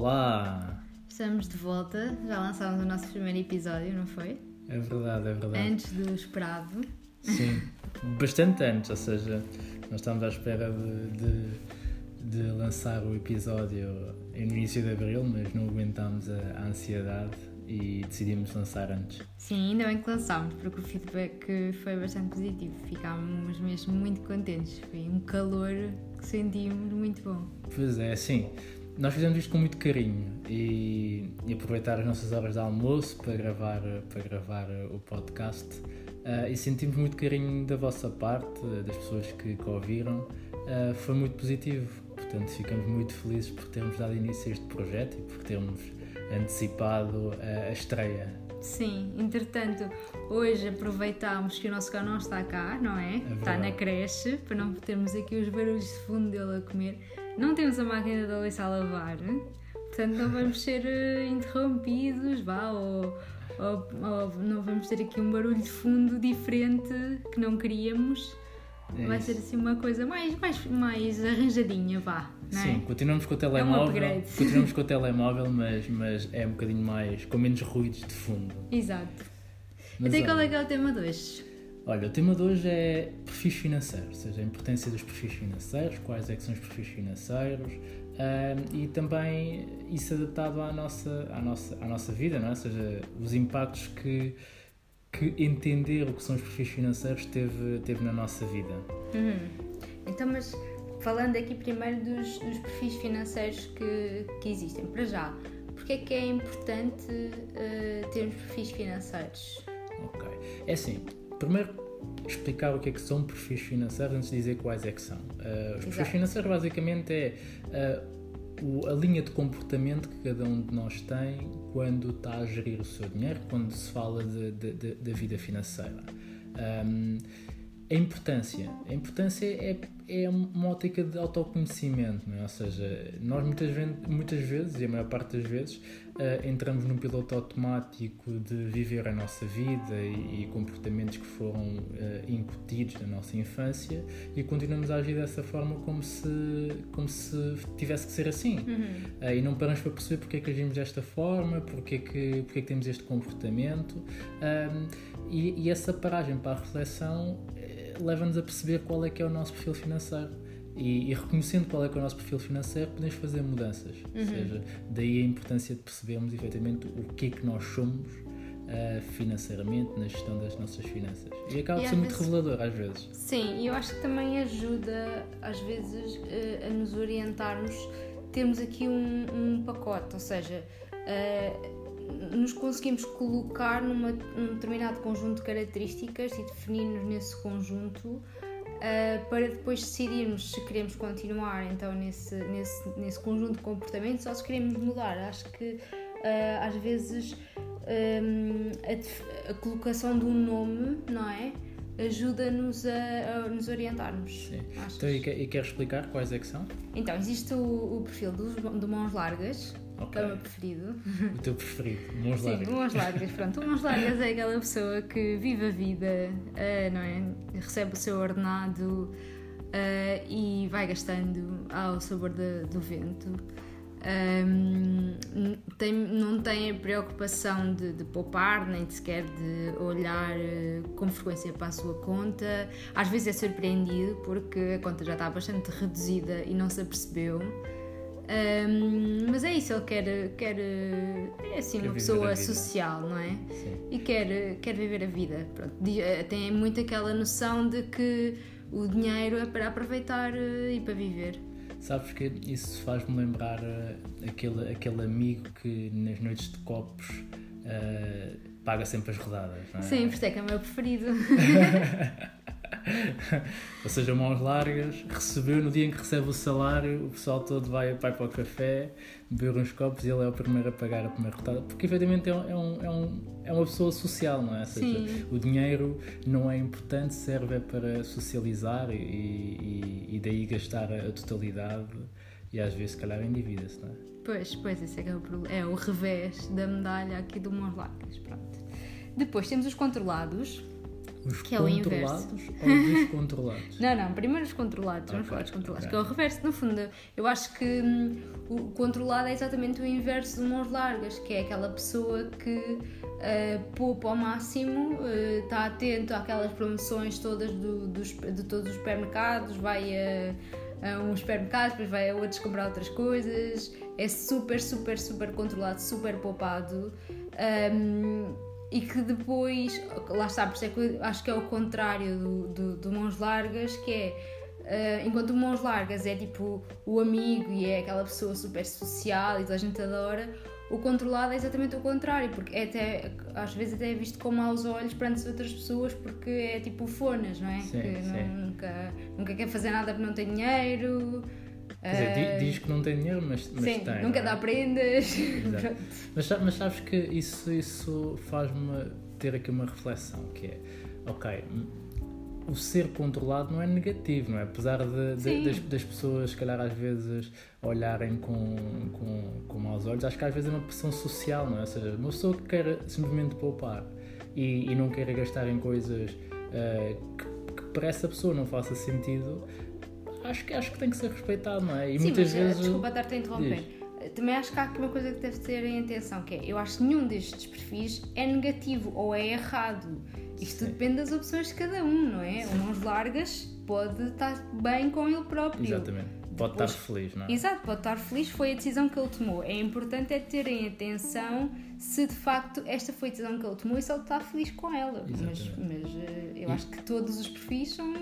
Olá! Estamos de volta, já lançámos o nosso primeiro episódio, não foi? É verdade, é verdade. Antes do esperado. Sim, bastante antes, ou seja, nós estávamos à espera de, de, de lançar o episódio no início de abril, mas não aguentámos a, a ansiedade e decidimos lançar antes. Sim, ainda bem que lançámos, porque o feedback foi bastante positivo. Ficámos mesmo muito contentes. Foi um calor que sentimos muito bom. Pois é, sim. Nós fizemos isto com muito carinho e, e aproveitar as nossas horas de almoço para gravar, para gravar o podcast uh, e sentimos muito carinho da vossa parte, das pessoas que, que ouviram. Uh, foi muito positivo, portanto ficamos muito felizes por termos dado início a este projeto e por termos antecipado a estreia. Sim, entretanto, hoje aproveitámos que o nosso cão não está cá, não é? é está na creche, para não termos aqui os barulhos de fundo dele a comer. Não temos a máquina da louça a lavar, portanto não vamos ser eh, interrompidos, vá, ou, ou, ou não vamos ter aqui um barulho de fundo diferente que não queríamos. É vai ser assim uma coisa mais, mais, mais arranjadinha, vá. É? Sim, continuamos com o telemóvel. É um continuamos com o telemóvel, mas, mas é um bocadinho mais. com menos ruídos de fundo. Exato. Mas, Até qual é que é o tema de hoje? Olha, o tema de hoje é perfis financeiros, ou seja, a importância dos perfis financeiros, quais é que são os perfis financeiros e também isso adaptado à nossa, à nossa, à nossa vida, não é? ou seja, os impactos que que entender o que são os perfis financeiros teve, teve na nossa vida. Uhum. Então, mas falando aqui primeiro dos, dos perfis financeiros que, que existem, para já, porque é que é importante uh, termos perfis financeiros? Ok. É assim, primeiro explicar o que é que são perfis financeiros antes de dizer quais é que são. Uh, os perfis financeiros basicamente é uh, o, a linha de comportamento que cada um de nós tem quando está a gerir o seu dinheiro, quando se fala da vida financeira. Um, a importância. A importância é, é uma ótica de autoconhecimento, não é? ou seja, nós muitas, vezes, muitas vezes, e a maior parte das vezes, uh, entramos num piloto automático de viver a nossa vida e, e comportamentos que foram uh, incutidos na nossa infância e continuamos a agir dessa forma como se, como se tivesse que ser assim. Uhum. Uh, e não paramos para perceber porque é que agimos desta forma, porque é que, porque é que temos este comportamento. e, e essa paragem para a reflexão leva-nos a perceber qual é que é o nosso perfil financeiro. E, e, reconhecendo qual é que é o nosso perfil financeiro, podemos fazer mudanças. Uhum. Ou seja, daí a importância de percebermos efetivamente o que é que nós somos uh, financeiramente na gestão das nossas finanças. E acaba por ser muito revelador às vezes. Sim, e eu acho que também ajuda às vezes uh, a nos orientarmos, termos aqui um, um pacote, ou seja, uh, nos conseguimos colocar numa, num determinado conjunto de características e definir-nos nesse conjunto uh, para depois decidirmos se queremos continuar então nesse, nesse, nesse conjunto de comportamentos ou se queremos mudar. Acho que uh, às vezes um, a, a, colocação de um nome, não é? Ajuda-nos a, a, nos orientarmos. Sim. Então, e, quer, explicar quais é que são? Então, existe o, o perfil do, do Mãos Largas, Okay. É o meu preferido. O teu preferido, mãos largas. Sim, mãos largas, pronto. Mãos largas é aquela pessoa que vive a vida, uh, não é? Recebe o seu ordenado uh, e vai gastando ao sabor de, do vento. Um, tem, não tem a preocupação de, de, poupar, nem sequer de olhar uh, com frequência para a sua conta. Às vezes é surpreendido porque a conta já está bastante reduzida e não se apercebeu. Um, mas é isso, ele quer, quer é assim, quer uma pessoa social, não é? Sim. E quer, quer viver a vida. Pronto. Eh, tem muito aquela noção de que o dinheiro é para aproveitar eh, e para viver. Sabes que isso faz-me lembrar uh, aquele, aquele amigo que nas noites de copos uh, paga sempre as rodadas, não é? Sim, por isso é que é o meu preferido. Ou seja, mãos largas, recebeu no dia em que recebe o salário, o pessoal todo vai, vai para o café, beber uns copos e ele é o primeiro a pagar a primeira rotada, porque efetivamente é, um, é, um, é, um, é uma pessoa social, não é? Ou seja, Sim. o dinheiro não é importante, serve é para socializar e, e, e daí gastar a totalidade e às vezes, se calhar, endivida-se, não é? Pois, pois, esse é, é, o, é o revés da medalha aqui do mãos largas, pronto. Depois temos os controlados, Os que é o inverso. controlados ou os descontrolados? Não, não, primeiro os controlados, vamos Ok, falar dos controlados, ok. que é o reverso. No fundo, eu acho que hum, o controlado é exatamente o inverso de mãos largas, que é aquela pessoa que ah, poupa ao máximo, ah, está atento àquelas promoções todas do- dos, de todos os supermercados, vai a, a uns supermercados, depois vai a outros comprar outras coisas, é super, super, super controlado, super poupado. hum, e que depois, lá está, por isso é que acho que é o contrário do, do, do Mãos Largas, que é eh, enquanto o Mãos Largas é tipo o amigo e é aquela pessoa super social e toda a gente adora, o controlado é exatamente o contrário, porque é até, às vezes até é visto com maus olhos perante as outras pessoas porque é tipo fonas, não é? Sim, que sim. Nunca, nunca quer fazer nada porque não tem dinheiro. Quer dizer, di- diz que não tem dinheiro, mas, mas sim, tem. nunca é? dá prendas. Mas, mas sabes que isso, isso faz-me ter aqui uma reflexão, que é, ok, o ser controlado não é negativo, não é? Apesar de, de- das, das pessoas, se calhar, às vezes olharem com, com, com maus olhos, acho que às vezes é uma pressão social, não é? Ou seja, uma pessoa que quer simplesmente poupar e, e não quer gastar em coisas eh, que, que para essa pessoa não faça sentido, acho que, acho que tem que ser respeitado, não é? E Sim, muitas mas, eh, vezes. desculpa estar-te a interromper. Também acho que há aqui uma coisa que deve ter em atenção, que é, eu acho que nenhum destes perfis é negativo ou é errado. Isto Sim. depende das opções de cada um, não é? O mãos largas pode estar bem com ele próprio. Exatamente. Pode estar feliz, não é? Exato, pode estar feliz, foi a decisão que ele tomou. É importante é terem atenção se de facto esta foi a decisão que ele tomou e se ele está feliz com ela. Mas, Exatamente. mas eh, eu E- acho que todos os perfis são,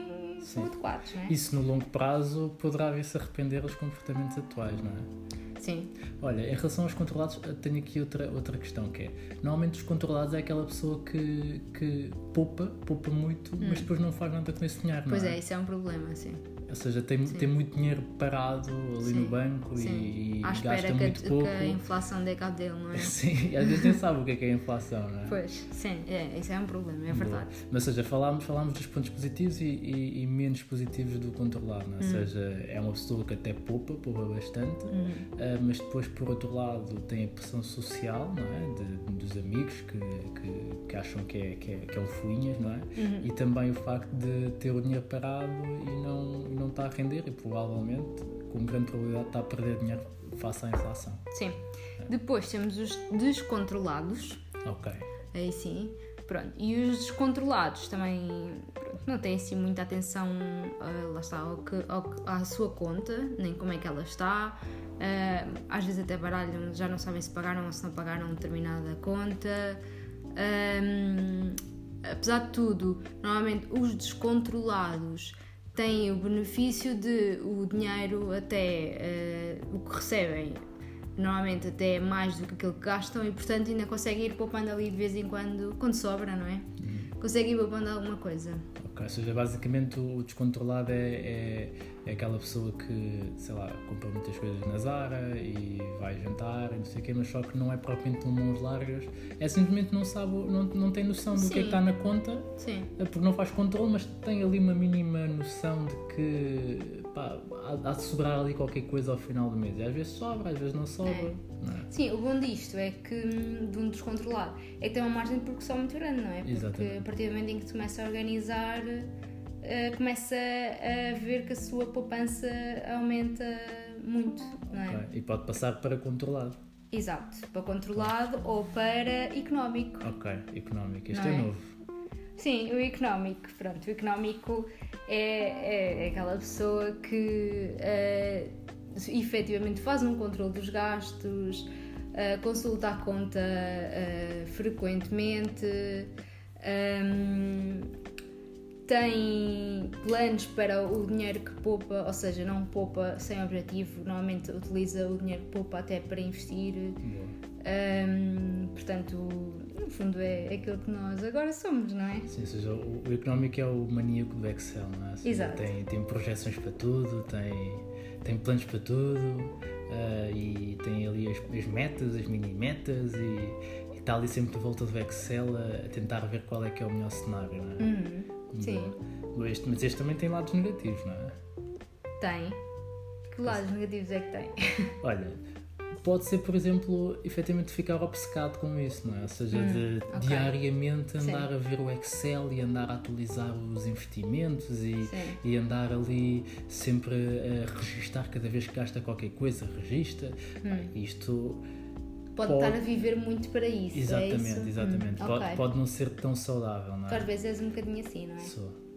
são Sim. adequados, não é? Isso no longo prazo poderá vir-se arrepender dos comportamentos atuais, não é? Sim. Olha, em relação aos controlados, tenho aqui outra, outra questão que é, normalmente os controlados é aquela pessoa que, que poupa, poupa muito, mas depois não faz nada com esse dinheiro, Hum. Pois não é, isso é um problema, sim. Ou seja, tem, tem muito dinheiro parado ali Sim, no banco Sim. e, à gasta que, muito a- pouco. que a inflação dê cabo dele, não é? Sim, às vezes nem sabe o que é que é a inflação, não é? Pois, sim, é, isso é um problema, é verdade. Mas, ou seja, falámos, falámos dos pontos positivos e, e- e menos positivos do controlado, Hum. não é? Ou seja, é uma pessoa que até poupa, poupa bastante, Hum. ah, mas depois, por outro lado, tem a pressão social, não é? De- dos amigos que, que, que acham que é, que, é, que é um fuinhas, não é? Uhum. E também o facto de ter o dinheiro parado e não, não está a render e provavelmente, com grande probabilidade, está a perder dinheiro face à inflação. Sim. Depois temos os descontrolados, Ok. aí sim, pronto. E os descontrolados também pronto, não têm assim muita atenção, ah, lá está, ao que, ao à sua conta, nem como é que ela está. Ah, às vezes até baralham, já não sabem se pagaram ou se não pagaram determinada conta. Ahm, apesar de tudo, normalmente os descontrolados têm o benefício de o dinheiro até eh, o que recebem normalmente até mais do que aquilo que gastam e portanto ainda conseguem ir poupando ali de vez em quando, quando sobra, não é? Conseguem ir poupando alguma coisa. Ok, ou seja, basicamente o descontrolado é, é, é aquela pessoa que, sei lá, compra muitas coisas na Zara e vai jantar e não sei o quê, mas só que não é propriamente um mãos largas, é simplesmente não sabe, não, não tem noção do que é que Sim. está na conta, Sim. é porque não faz controle, mas tem ali uma mínima noção de que pá, há, há de sobrar ali qualquer coisa ao final do mês. E às vezes sobra, às vezes não sobra. É. Não é? Sim, o bom disto é que, hum, de um descontrolado, é que tem uma margem de progressão muito grande, não é? Porque Exatamente. a partir do momento em que começa a organizar, eh, começa a ver que a sua poupança aumenta muito, não é? Ok, E pode passar para controlado. Exato, para controlado ou para económico. Ok, económico. Este é, é? novo. Sim, o económico, pronto, o económico é, é aquela pessoa que eh, efetivamente faz um controle dos gastos, eh, consulta a conta frequentemente, ehm, tem planos para o dinheiro que poupa, ou seja, não poupa sem objetivo, normalmente utiliza o dinheiro que poupa até para investir. Ehm, portanto, no fundo é aquilo que nós agora somos, não é? Sim, ou seja, o, o económico é o maníaco do Excel, não é? Seja, Exato. Tem, tem projeções para tudo, tem, tem planos para tudo ah, e tem ali as, as metas, as mini-metas e, e está ali sempre de volta do Excel a, a tentar ver qual é que é o melhor cenário, não é? Uhum, Sim. Este- mas este também tem lados negativos, não é? tem. Que lados negativos é que tem? Olha, pode ser, por exemplo, efetivamente ficar obcecado com isso, não é? Ou seja, hum, de okay. diariamente andar Sim. a ver o Excel e andar a atualizar os investimentos e, e andar ali sempre a registar cada vez que gasta qualquer coisa, registra. Hum. Isto pode, pode, estar a viver muito para isso. É exatamente, é isso? exatamente. Hum, pode, okay. pode não ser tão saudável, não é? Às vezes és um bocadinho assim, não é? Sou.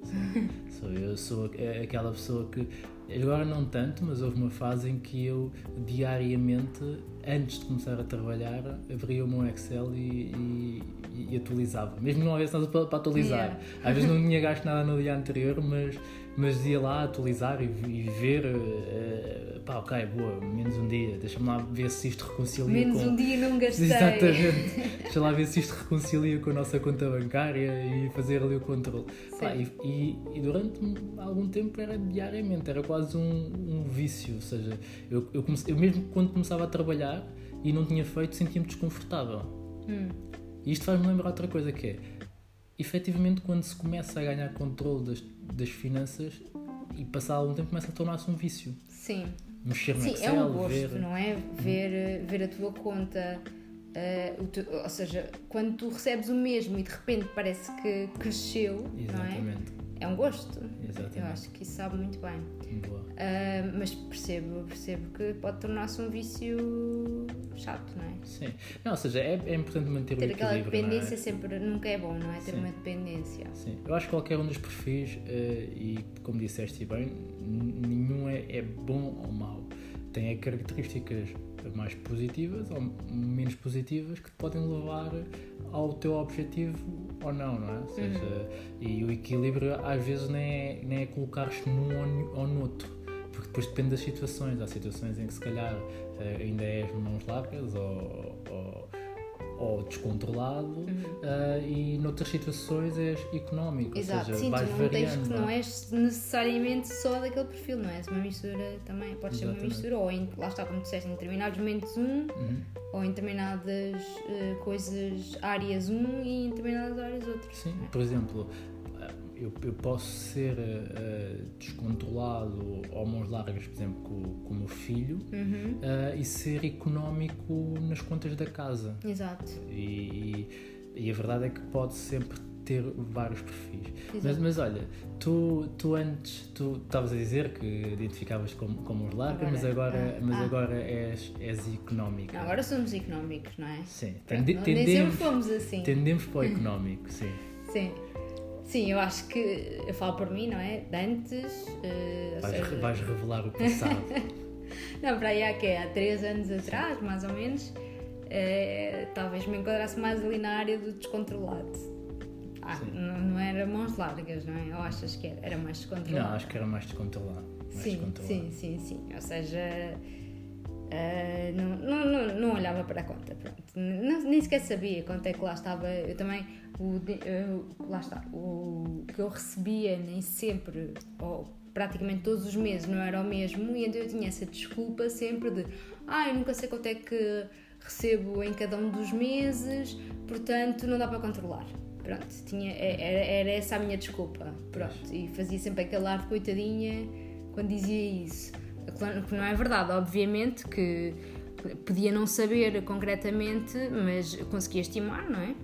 Sou, eu sou aquela pessoa que agora não tanto, mas houve uma fase em que eu diariamente, antes de começar a trabalhar, abria o meu Excel e, e, e atualizava. Mesmo não houvesse nada para, para atualizar. Yeah. Às vezes não tinha gasto nada no dia anterior, mas mas ia lá atualizar e, e ver, uh, pá, ok, boa, menos um dia, deixa-me lá ver se isto reconcilia menos com... um dia não gastei. Exatamente, deixa lá ver se isto reconcilia com a nossa conta bancária e fazer ali o controle. Pá, e, e, e, durante algum tempo era diariamente, era quase um, um vício, ou seja, eu, eu, comecei, eu mesmo quando começava a trabalhar e não tinha feito, sentia-me desconfortável. Hum. E isto faz-me lembrar outra coisa que é, efetivamente quando se começa a ganhar controle das das finanças e passar algum tempo começa a tornar-se um vício. Sim. Mexer no Sim, Excel, é um gosto, ver... não é? Ver, ver a tua conta, uh, ou seja, quando tu recebes o mesmo e de repente parece que cresceu, Exatamente. não é? É um gosto. Exatamente. Eu acho que isso sabe muito bem. Uh, mas percebo, percebo que pode tornar-se um vício chato, não é? Sim. Não, ou seja, é, é importante manter Ter o equilíbrio. Ter aquela dependência é? sempre nunca é bom, não é? Ter Sim. uma dependência. Sim. Eu acho que qualquer um dos perfis, uh, e como disseste bem, nenhum é, é bom ou mau. Tem características mais positivas ou menos positivas que te podem levar ao teu objetivo ou não, não é? Ou seja, uhum. E o equilíbrio às vezes nem é, nem é colocar-se num ou no outro, porque depois depende das situações. Há situações em que se calhar eh, ainda és mãos largas ou, ou ou descontrolado uhum. uh, e noutras situações és económico. Exato, seja, sim, tu não, variando, tens, não és necessariamente só daquele perfil, não és uma mistura também, pode ser uma mistura, ou em, lá está, como disseste, em determinados momentos um, uhum. ou em determinadas uh, coisas, áreas um e em determinadas áreas outro. Sim, é? por exemplo, eu, eu posso ser uh, descontrolado ou mãos largas, por exemplo, com, com o meu filho uhum. uh, e ser económico nas contas da casa. Exato. E, e, e, a verdade é que pode sempre ter vários perfis. Mas, mas olha, tu, tu antes tu estavas a dizer que identificavas como, como mãos largas, agora, mas agora, ah, mas ah. agora és, és económico. Não, agora somos económicos, não é? Sim, Tende, tendemos, sempre fomos assim. Tendemos para o económico, sim. Sim. Sim, eu acho que eu falo por mim, não é? De antes. Uh, vais, seja... vais, revelar o passado. não, para aí há que Há três anos atrás, mais ou menos, uh, talvez me enquadrasse mais ali na área do descontrolado. Ah, não, não, era mãos largas, não é? Ou achas que era? Era mais descontrolado? Não, acho que era mais descontrolado. Mais sim, descontrolado. sim, sim, sim. Ou seja. Olhava para a conta, pronto. Não, nem sequer sabia quanto é que lá estava. Eu também o, lá está, o que eu recebia nem sempre, ou praticamente todos os meses não era o mesmo, e então eu tinha essa desculpa sempre de ah, nunca sei quanto é que recebo em cada um dos meses, portanto não dá para controlar. Pronto, tinha, é, era, era essa a minha desculpa. Pronto, e fazia sempre aquele ar de coitadinha quando dizia isso. Que não é verdade, obviamente, que podia não saber concretamente, mas conseguia estimar, não é?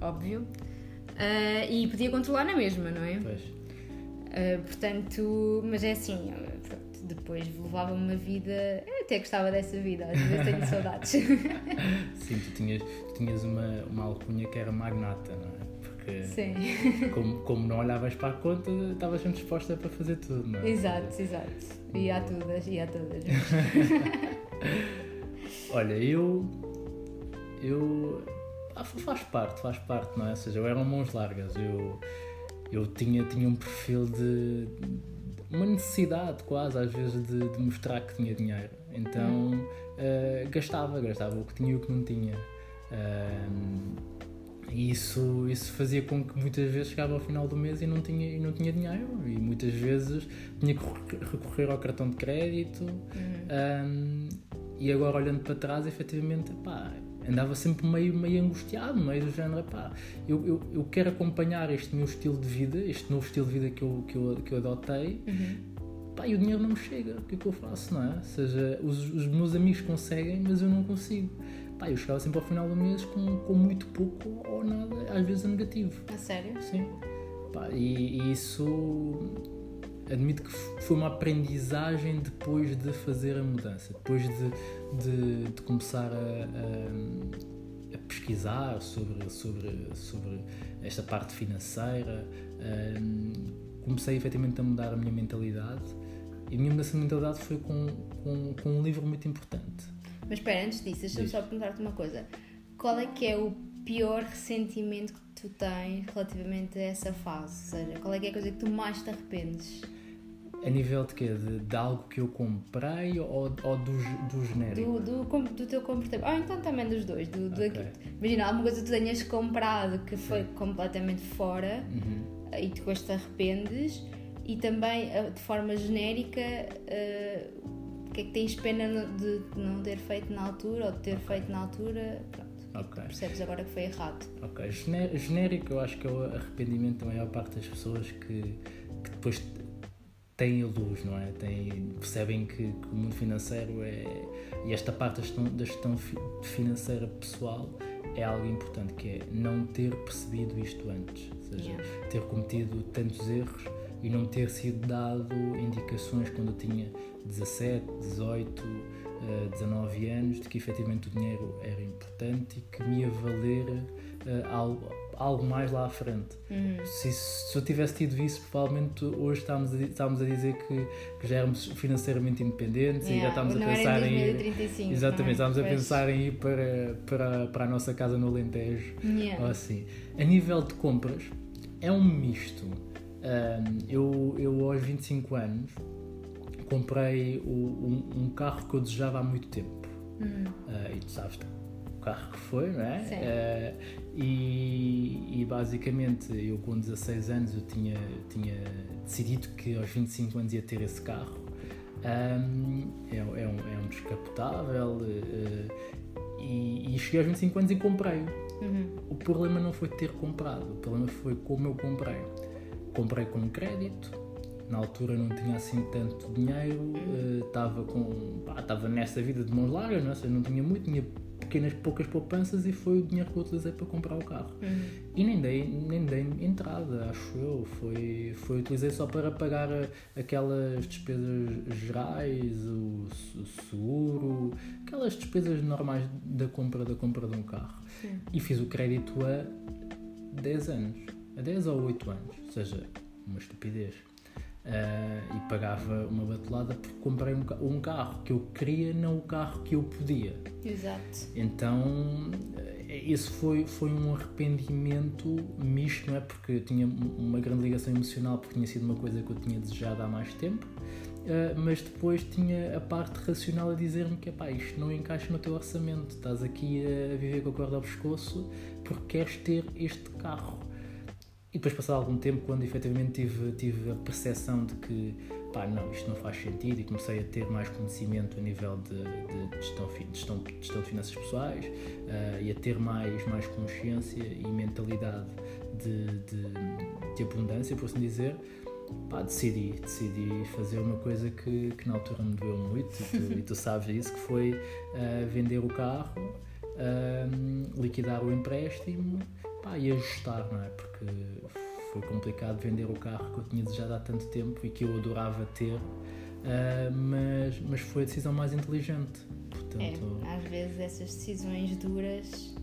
óbvio, uh, e podia controlar na mesma, não é? Pois. Uh, portanto, mas é assim, pronto, depois levava uma vida. Eu até gostava dessa vida, às vezes tenho saudades. Sim, tu tinhas, tu tinhas uma, uma alcunha que era magnata, não é? Porque Sim. Como, como não olhavas para a conta, estavas sempre disposta para fazer tudo, não é? Exato, exato. E a todas, e a todas. Olha, eu. Eu ah, faz parte, faz parte, não é? Ou seja, eu era mãos largas, eu, eu tinha, tinha um perfil de, uma necessidade quase às vezes de, de mostrar que tinha dinheiro. Então uh, gastava, gastava o que tinha e o que não tinha. Uh, e isso, isso fazia com que muitas vezes chegava ao final do mês e não tinha, e não tinha dinheiro. E muitas vezes tinha que recorrer ao cartão de crédito. Uhum. Um, e agora olhando para trás, efetivamente, pá, andava sempre meio, meio angustiado, meio do género, pá, eu, eu, eu quero acompanhar este meu estilo de vida, este novo estilo de vida que eu, que eu, que eu adotei, uhum. pá, e o dinheiro não me chega, o que é que eu faço, não é? Ou seja, os, os meus amigos conseguem, mas eu não consigo. Pá, eu chegava sempre ao final do mês com, com muito pouco ou nada, às vezes a negativo. A sério? Sim. Pá, e, e isso admito que foi uma aprendizagem depois de fazer a mudança, depois de, de, de começar a, a, a, pesquisar sobre, sobre, sobre esta parte financeira. Um, comecei efetivamente a mudar a minha mentalidade e a minha mudança de mentalidade foi com, com, com um livro muito importante. Mas espera, antes disso, deixa-me só perguntar-te uma coisa. Qual é que é o pior ressentimento que tu tens relativamente a essa fase? Ou seja, qual é que é a coisa que tu mais te arrependes? A nível de quê? De, de algo que eu comprei ou, ou do, do genérico? Do, do, do teu comportamento. Ah, então também dos dois. Do, do okay. Imagina, alguma coisa que tu tenhas comprado que foi Sim. completamente fora uhum. e depois te arrependes. E também, ah, de forma genérica, uh, o que é que tens pena de não ter feito na altura ou de ter okay. feito na altura? Pronto. Okay. Percebes agora que foi errado. Ok. Genérico, eu acho que é o arrependimento da maior parte das pessoas que, que depois têm a luz, não é? Têm, percebem que, que, o mundo financeiro é. e esta parte da gestão, da gestão financeira pessoal é algo importante, que é não ter percebido isto antes, ou seja, yeah. ter cometido tantos erros e não ter sido dado indicações quando eu tinha 17, 18, 19 anos de que efetivamente o dinheiro era importante e que me ia valer uh, algo algo mais lá à frente. Uhum. Se, se, eu tivesse tido isso, provavelmente hoje estávamos a, estávamos a dizer que, que já éramos financeiramente independentes yeah, e já estávamos a pensar em ir. Exatamente, estávamos a pensar em ir para, para, para a nossa casa no Alentejo. Yeah. Ou assim. A nível de compras, é um misto. Um, eu, eu, aos 25 anos, comprei o, um, um, carro que eu desejava há muito tempo. Uhum. Uh, e tu sabes carro que foi, não é? Uh, e, e, basicamente eu com 16 anos eu tinha, tinha decidido que aos 25 anos ia ter esse carro. Um, é, é, um, é um descapotável uh, e, e, cheguei aos 25 anos e comprei. Uhum. O problema não foi ter comprado, o problema foi como eu comprei. Comprei com crédito, na altura não tinha assim tanto dinheiro, estava uhum. uh, com estava nessa vida de mãos largas, não, é? não tinha muito, tinha pequenas, poucas poupanças e foi o dinheiro que eu utilizei para comprar o carro. Uhum. E nem dei, nem dei entrada, acho eu. Foi, foi utilizei só para pagar aquelas despesas gerais, o, o seguro, aquelas despesas normais da compra da compra de um carro. Sim. E fiz o crédito a 10 anos, a 10 ou 8 anos, ou seja, uma estupidez. Uh, e pagava uma batulada porque comprei um, um, carro que eu queria, não o carro que eu podia. Exato. Então, eh, esse foi, foi um arrependimento misto, não é? Porque eu tinha uma grande ligação emocional, porque tinha sido uma coisa que eu tinha desejado há mais tempo, uh, mas depois tinha a parte racional a dizer-me que pá, isto não encaixa no teu orçamento, estás aqui a viver com a corda ao pescoço porque queres ter este carro e depois, passado algum tempo, quando efetivamente tive, tive a percepção de que pá, não, isto não faz sentido e comecei a ter mais conhecimento a nível de, de, gestão, de, gestão, gestão de finanças pessoais uh, e a ter mais, mais consciência e mentalidade de, de, de abundância, por assim dizer, pá, decidi, decidi fazer uma coisa que, que na altura me doeu muito e tu, e tu sabes isso, que foi uh, vender o carro, uh, liquidar o empréstimo pá, e ajustar, não é? Porque foi complicado vender o carro que eu tinha desejado há tanto tempo e que eu adorava ter, uh, mas, mas foi a decisão mais inteligente. Portanto, é, às vezes essas decisões duras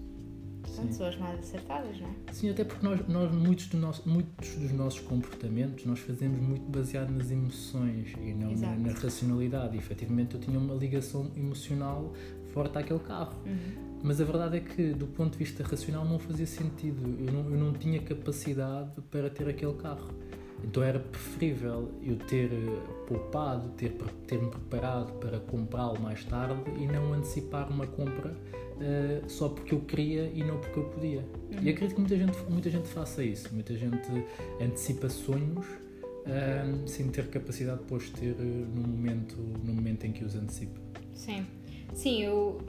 Sim. são as mais acertadas, não é? Sim, até porque nós, nós muitos, do nosso, muitos dos nossos comportamentos nós fazemos muito baseado nas emoções e não na, na, racionalidade. E, efetivamente eu tinha uma ligação emocional forte àquele carro. Uhum. Mas a verdade é que, do ponto de vista racional, não fazia sentido. Eu não, eu não tinha capacidade para ter aquele carro. Então era preferível eu ter eh, poupado, ter, ter-me preparado para comprá-lo mais tarde e não antecipar uma compra uh, só porque eu queria e não porque eu podia. Uhum. E acredito que muita gente, muita gente faça isso. Muita gente antecipa sonhos uh, sem ter capacidade depois de ter no momento, no momento em que os antecipa. Sim. Sim, eu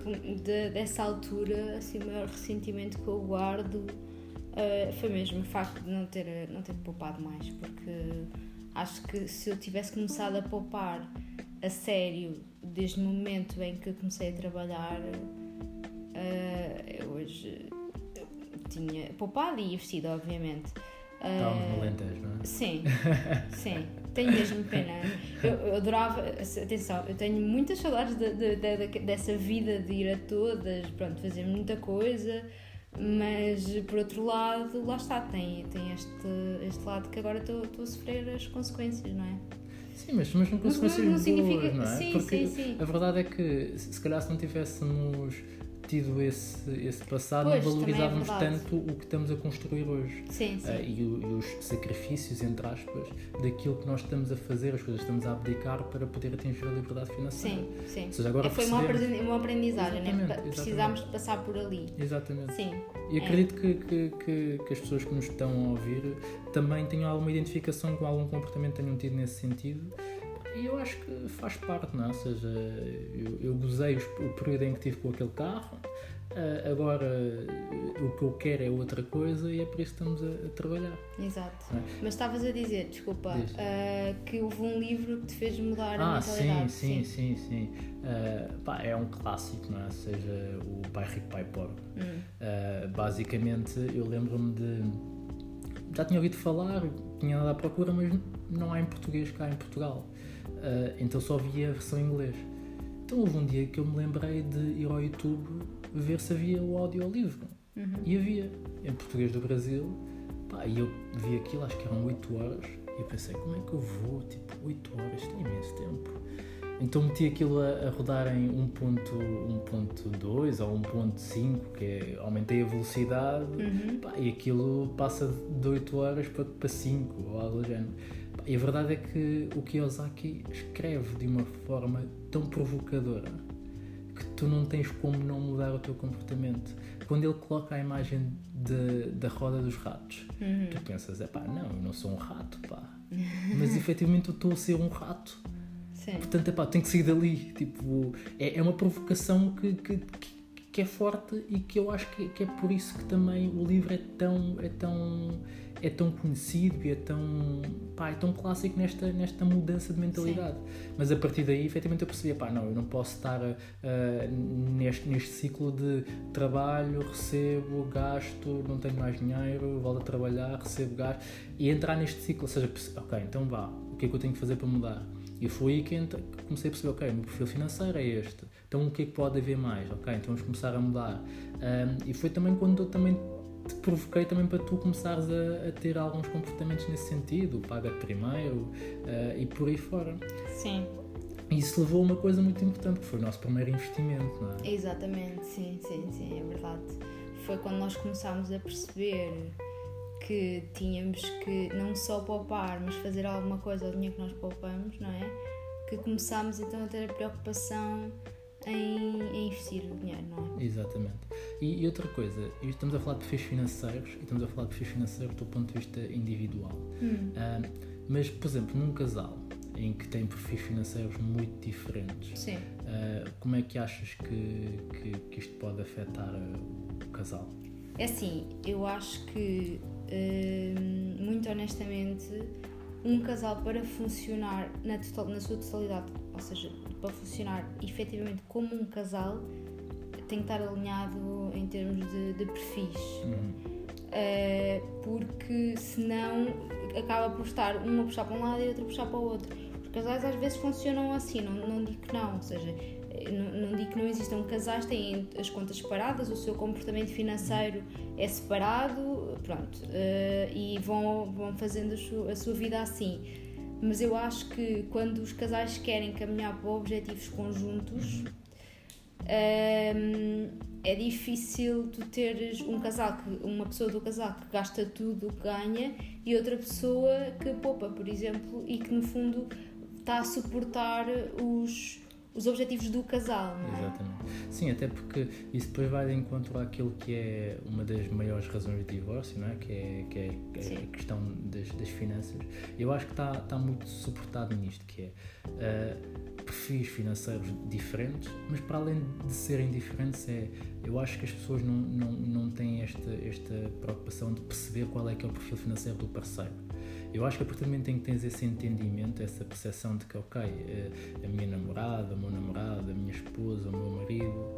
de, dessa altura, assim, o maior ressentimento que eu guardo uh, foi mesmo o facto de não ter, não ter poupado mais, porque Acho que se eu tivesse começado a poupar a sério desde o momento em que comecei a trabalhar, uh, hoje tinha poupado e investido, obviamente. Estávamos no Alentejo, não é? Sim, sim. Tenho mesmo pena. Eu, eu adorava, atenção, eu tenho muitas saudades de, de, de, dessa vida de ir a todas, pronto, fazer muita coisa, mas por outro lado, lá está, tem, tem este, este lado que agora estou a sofrer as consequências, não é? Sim, mas, mas são consequências não, não boas, significa... não é? Sim, Porque sim, sim. a verdade é que se calhar se não tivéssemos tido esse, esse passado, pois, não valorizávamos é tanto o que estamos a construir hoje. Sim, sim. Uh, e, e, os sacrifícios, entre aspas, daquilo que nós estamos a fazer, as coisas que estamos a abdicar para poder atingir a liberdade financeira. Sim, sim. Ou seja, agora é, Foi percebemos... uma aprendizagem, né? precisámos de passar por ali. Exatamente. Sim. E acredito é. que, que, que, que, as pessoas que nos estão a ouvir também tenham alguma identificação com algum comportamento que tenham tido nesse sentido e eu acho que faz parte, não é? Ou seja, eu, eu gozei o período em que tive com aquele carro, uh, agora uh, o que eu quero é outra coisa e é por isso que estamos a, a trabalhar. Exato. É? Mas estavas a dizer, desculpa, uh, que houve um livro que te fez mudar ah, a mentalidade. Sim, sim, sim, sim. Pá, é um clássico, não é? Ou seja, o Pai Rico, Pai Pobre. Hum. basicamente, eu lembro-me de. Já tinha ouvido falar, tinha andado à procura, mas não há em português cá em Portugal. Uh, então só via a versão em inglês. Então houve um dia que eu me lembrei de ir ao YouTube ver se havia o audiolivro. Uhum. E havia, em português do Brasil. Pá, e eu vi aquilo, acho que eram 8 horas. E eu pensei, como é que eu vou? Tipo, 8 horas, tem imenso tempo. Então meti aquilo a, a rodar em 1.2 ou 1.5, que é, aumentei a velocidade uhum. pá, e aquilo passa de 8 horas para, para 5 ou algo do género. E a verdade é que o Kiyosaki escreve de uma forma tão provocadora que tu não tens como não mudar o teu comportamento. Quando ele coloca a imagem de, da roda dos ratos, uhum. tu pensas, é pá, não, eu não sou um rato, pá. Mas efetivamente eu estou a ser um rato. Sim. Portanto, é pá, tenho que sair dali. Tipo, é, é uma provocação que, que, que, é forte e que eu acho que, que é por isso que também o livro é tão. É tão é tão conhecido e é tão, pá, é tão clássico nesta, nesta mudança de mentalidade. Sim. Mas a partir daí, efetivamente, eu percebi, pá, não, eu não posso estar uh, neste, neste ciclo de trabalho, recebo, gasto, não tenho mais dinheiro, volto a trabalhar, recebo, gasto, e entrar neste ciclo, ou seja, ok, então vá, o que é que eu tenho que fazer para mudar? E foi aí que comecei a perceber, ok, o meu perfil financeiro é este, então o que é que pode haver mais? Ok, então vamos começar a mudar. Um, e foi também quando eu também te provoquei também para tu começares a, a ter alguns comportamentos nesse sentido, paga primeiro uh, e por aí fora. Sim. Isso levou a uma coisa muito importante, que foi o nosso primeiro investimento, não é? Exatamente, sim, sim, sim, é verdade. Foi quando nós começámos a perceber que tínhamos que não só poupar, mas fazer alguma coisa ao dinheiro que nós poupamos, não é? Que começámos então a ter a preocupação em, em, investir o dinheiro, não é? Exatamente. E, e, outra coisa, estamos a falar de perfis financeiros e estamos a falar de perfis financeiros do ponto de vista individual. Hum. Uh, mas, por exemplo, num casal em que tem perfis financeiros muito diferentes, Sim. Uh, como é que achas que, que, que, isto pode afetar o casal? É assim, eu acho que, uh, muito honestamente, um casal para funcionar na, total, na sua totalidade, ou seja, para funcionar efetivamente como um casal, tem que estar alinhado em termos de, de perfis. Uhum. Uh, porque senão acaba por estar um a puxar para um lado e outro a puxar para o outro. Os casais às vezes funcionam assim, não, não digo que não, ou seja, não, não digo que não existam casais, têm as contas separadas, o seu comportamento financeiro é separado, pronto, uh, e vão, vão fazendo a sua, a sua vida assim mas eu acho que quando os casais querem caminhar para objetivos conjuntos um, é difícil tu teres um casal que, uma pessoa do casal que gasta tudo o que ganha e outra pessoa que poupa, por exemplo, e que no fundo está a suportar os os objetivos do casal, não é? Exatamente. Sim, até porque isso depois vai de encontro àquilo que é uma das maiores razões de divórcio, não é? Que é, que é, a questão das, das, finanças. Eu acho que está, está muito suportado nisto, que é uh, perfis financeiros diferentes, mas para além de serem diferentes, é, eu acho que as pessoas não, não, não têm esta, esta preocupação de perceber qual é que é o perfil financeiro do parceiro Eu acho que a partir do momento em que tens esse entendimento, essa percepção de que, ok, eh, a minha namorada, o meu namorado, a minha esposa, o meu marido,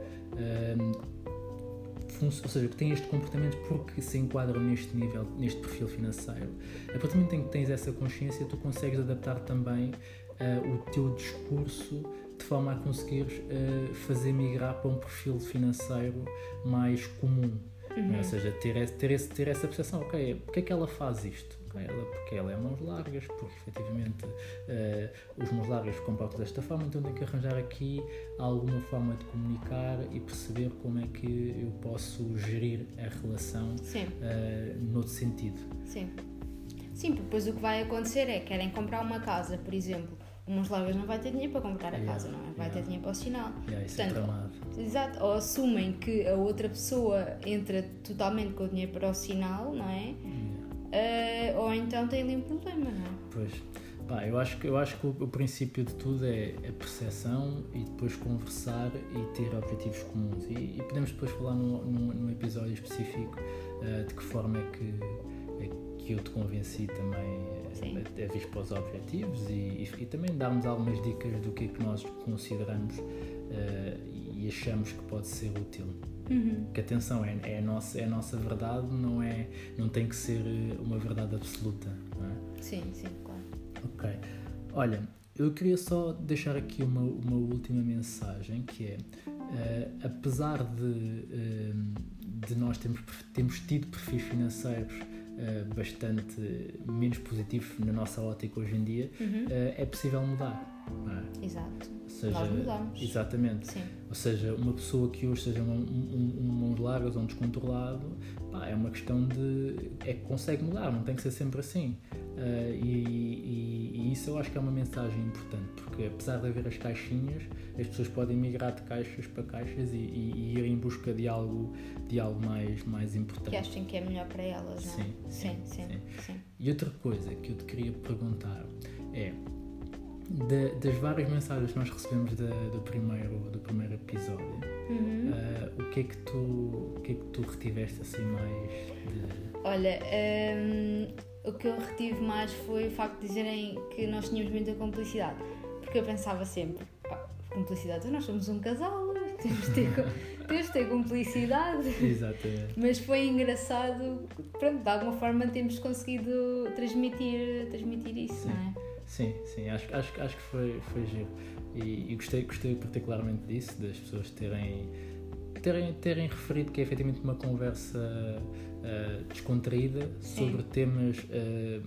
ou seja, que têm este comportamento porque se enquadram neste nível, neste perfil financeiro. A partir do momento em que tens essa consciência, tu consegues adaptar também uh, o teu discurso de forma a conseguires uh, fazer migrar para um perfil financeiro mais comum. Uhum. Ou seja, ter, ter, esse, ter essa percepção, ok, porque é que ela faz isto? Ela, porque ela é mãos largas, porque efetivamente uh, os mãos largas comportam desta forma, então tenho que arranjar aqui alguma forma de comunicar e perceber como é que eu posso gerir a relação uh, noutro sentido. Sim. Sim, porque depois o que vai acontecer é que querem comprar uma casa, por exemplo, umas largas não vai ter dinheiro para comprar a yeah, casa, não é? Vai yeah. ter dinheiro para o sinal. Yeah, é Portanto, é exato, ou assumem que a outra pessoa entra totalmente com o dinheiro para o sinal, não é? Uh, ou então tem ali um problema, não é? Pois. Pá, eu acho que, eu acho que o, o, princípio de tudo é a percepção e depois conversar e ter objetivos comuns. E, e podemos depois falar num, num, num episódio específico uh, de que forma é que, é que eu te convenci também a, a, a vir para os objetivos e, e, e, também darmos algumas dicas do que é que nós consideramos uh, e achamos que pode ser útil. Uhum. Que atenção, é, é, a nossa, é a nossa verdade, não, é, não tem que ser uma verdade absoluta, é? Sim, sim, claro. Ok. Olha, eu queria só deixar aqui uma, uma última mensagem que é, uh, apesar de, uh, de nós termos, termos tido perfis financeiros uh, bastante menos positivos na nossa ótica hoje em dia, uhum. é possível mudar. É? Exato. Seja, Nós mudamos. Exatamente. Sim. Ou seja, uma pessoa que hoje seja um, um, um largas ou um descontrolado, pá, é uma questão de. é que consegue mudar, não tem que ser sempre assim. Uh, e, e, e, isso eu acho que é uma mensagem importante, porque apesar de haver as caixinhas, as pessoas podem migrar de caixas para caixas e, e, ir em busca de algo, de algo mais, mais importante. Que achem que é melhor para elas, não é? Sim, sim, sim. sim, sim. E outra coisa que eu te queria perguntar é de, das várias mensagens que nós recebemos de, do, primeiro, do primeiro episódio, uhum. uh, o, que é que tu, o que é que tu retiveste assim mais de... Olha, um, o que eu retive mais foi o facto de dizerem que nós tínhamos muita complicidade. Porque eu pensava sempre, pá, cumplicidade, nós somos um casal, temos de ter, temos de ter cumplicidade. Exatamente. Mas foi engraçado, pronto, de alguma forma temos conseguido transmitir, transmitir isso, Sim. não é? Sim, sim, acho, acho, acho que foi, foi giro. E, e, gostei, gostei particularmente disso, das pessoas terem, terem, terem referido que é efetivamente uma conversa uh, descontraída sobre sim. temas uh,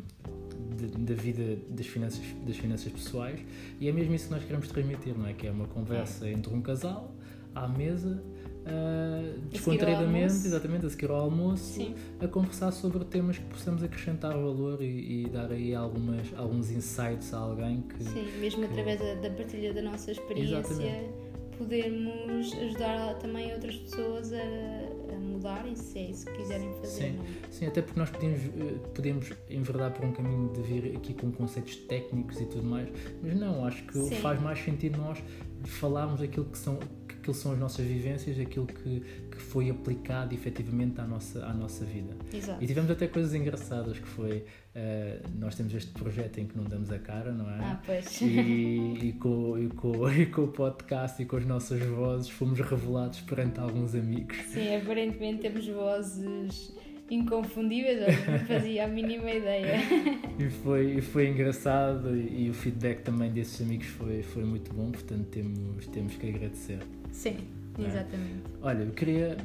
da vida das finanças, das finanças pessoais e é mesmo isso que nós queremos transmitir, não é? Que é uma conversa é. entre um casal à mesa uh, descontraídamente, exatamente, a seguir ao almoço, Sim. a conversar sobre temas que possamos acrescentar valor e, e, dar aí algumas, alguns insights a alguém que. Sim, mesmo que... através da, da, partilha da nossa experiência, exatamente. podermos ajudar também outras pessoas a, a mudarem se é isso que quiserem fazer. Sim, é? sim até porque nós podemos, eh, podemos enverdar por um caminho de vir aqui com conceitos técnicos e tudo mais, mas não, acho que sim. faz mais sentido nós falarmos aquilo que são aquilo são as nossas vivências, aquilo que, que foi aplicado efetivamente à nossa, à nossa vida. Exato. E tivemos até coisas engraçadas, que foi, uh, nós temos este projeto em que não damos a cara, não é? Ah, pois. E, e, com, e, com, e com o podcast e com as nossas vozes fomos revelados perante alguns amigos. Sim, aparentemente temos vozes inconfundíveis, não fazia a mínima ideia. e, foi, e foi engraçado e, e, o feedback também desses amigos foi, foi muito bom, portanto temos, temos que agradecer. Sim, é? exatamente. Olha, eu queria.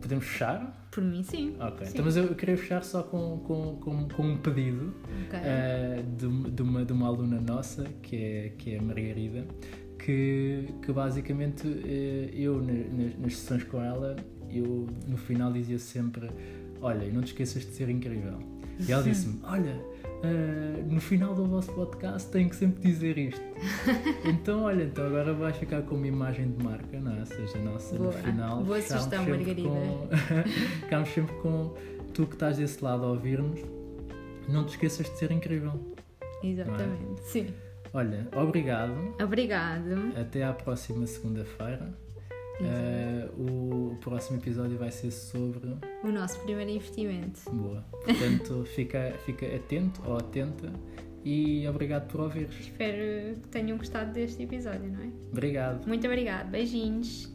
Podemos fechar? Por mim, sim. Ok, sim. então, mas eu queria fechar só com, com, com, com um pedido okay. uh, de, de, uma, de uma aluna nossa, que é, que é a Margarida, que, que basicamente uh, eu, nas, nas sessões com ela, eu no final dizia sempre: Olha, não te esqueças de ser incrível. E ela disse-me: Olha, Uh, no final do vosso podcast tenho que sempre dizer isto. então, olha, então agora vais ficar com uma imagem de marca, não é? Ou seja, nossa, Boa. no final. Boa sugestão, Margarida. Com, ficamos sempre com tu que estás desse lado a ouvir-nos. Não te esqueças de ser incrível. Exatamente, é? sim. Olha, obrigado. Obrigado. Até à próxima segunda-feira. Uh, o próximo episódio vai ser sobre o nosso primeiro investimento. Boa. Portanto, fica, fica atento ou atenta e obrigado por ouvir. Espero que tenham gostado deste episódio, não é? Obrigado. Muito obrigado. Beijinhos.